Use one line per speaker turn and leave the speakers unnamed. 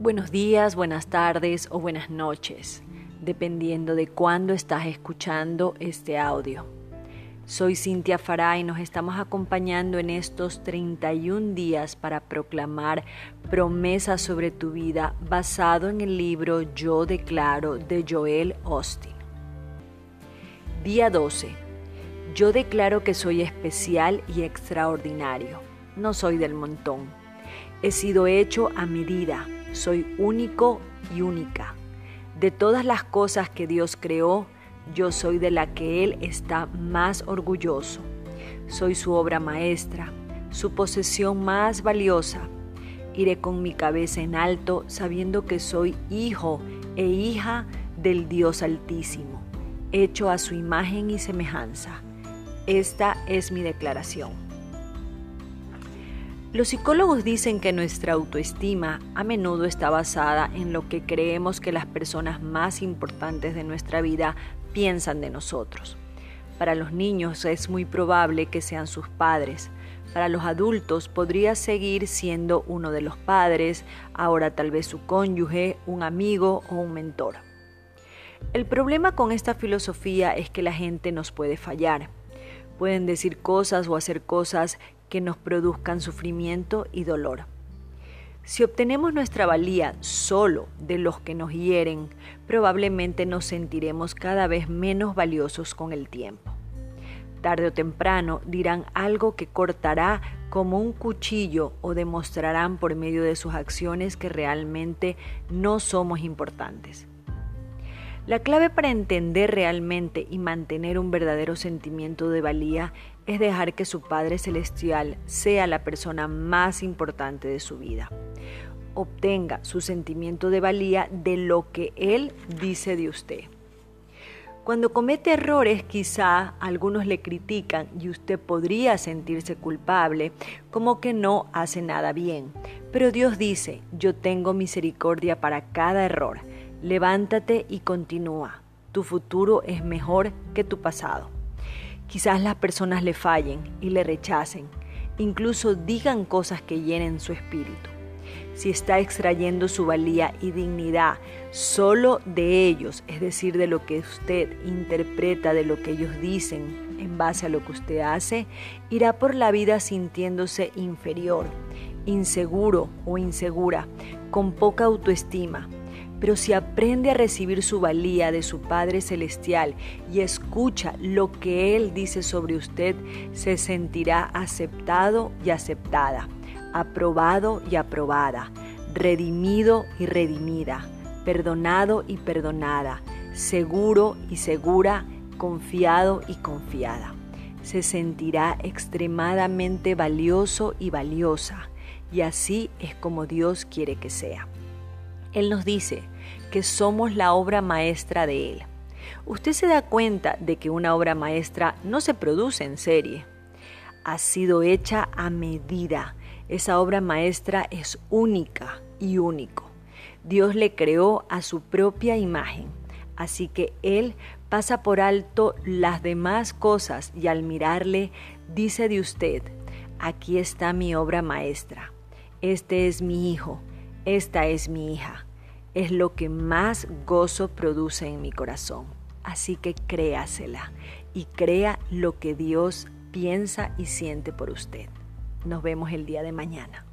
Buenos días, buenas tardes o buenas noches, dependiendo de cuándo estás escuchando este audio. Soy Cintia Fará y nos estamos acompañando en estos 31 días para proclamar promesas sobre tu vida basado en el libro Yo Declaro de Joel Austin. Día 12. Yo declaro que soy especial y extraordinario. No soy del montón. He sido hecho a medida soy único y única. De todas las cosas que Dios creó, yo soy de la que Él está más orgulloso. Soy su obra maestra, su posesión más valiosa. Iré con mi cabeza en alto sabiendo que soy hijo e hija del Dios Altísimo, hecho a su imagen y semejanza. Esta es mi declaración. Los psicólogos dicen que nuestra autoestima a menudo está basada en lo que creemos que las personas más importantes de nuestra vida piensan de nosotros. Para los niños es muy probable que sean sus padres. Para los adultos podría seguir siendo uno de los padres, ahora tal vez su cónyuge, un amigo o un mentor. El problema con esta filosofía es que la gente nos puede fallar. Pueden decir cosas o hacer cosas que nos produzcan sufrimiento y dolor. Si obtenemos nuestra valía solo de los que nos hieren, probablemente nos sentiremos cada vez menos valiosos con el tiempo. Tarde o temprano dirán algo que cortará como un cuchillo o demostrarán por medio de sus acciones que realmente no somos importantes. La clave para entender realmente y mantener un verdadero sentimiento de valía es dejar que su Padre Celestial sea la persona más importante de su vida. Obtenga su sentimiento de valía de lo que Él dice de usted. Cuando comete errores quizá algunos le critican y usted podría sentirse culpable como que no hace nada bien. Pero Dios dice, yo tengo misericordia para cada error Levántate y continúa. Tu futuro es mejor que tu pasado. Quizás las personas le fallen y le rechacen, incluso digan cosas que llenen su espíritu. Si está extrayendo su valía y dignidad solo de ellos, es decir, de lo que usted interpreta, de lo que ellos dicen en base a lo que usted hace, irá por la vida sintiéndose inferior, inseguro o insegura, con poca autoestima pero si aprende a recibir su valía de su Padre Celestial y escucha lo que Él dice sobre usted, se sentirá aceptado y aceptada, aprobado y aprobada, redimido y redimida, perdonado y perdonada, seguro y segura, confiado y confiada. Se sentirá extremadamente valioso y valiosa, y así es como Dios quiere que sea. Él nos dice que somos la obra maestra de Él. Usted se da cuenta de que una obra maestra no se produce en serie. Ha sido hecha a medida. Esa obra maestra es única y único. Dios le creó a su propia imagen. Así que Él pasa por alto las demás cosas y al mirarle dice de usted, aquí está mi obra maestra. Este es mi hijo esta es mi hija. Es lo que más gozo produce en mi corazón. Así que créasela y crea lo que Dios piensa y siente por usted. Nos vemos el día de mañana.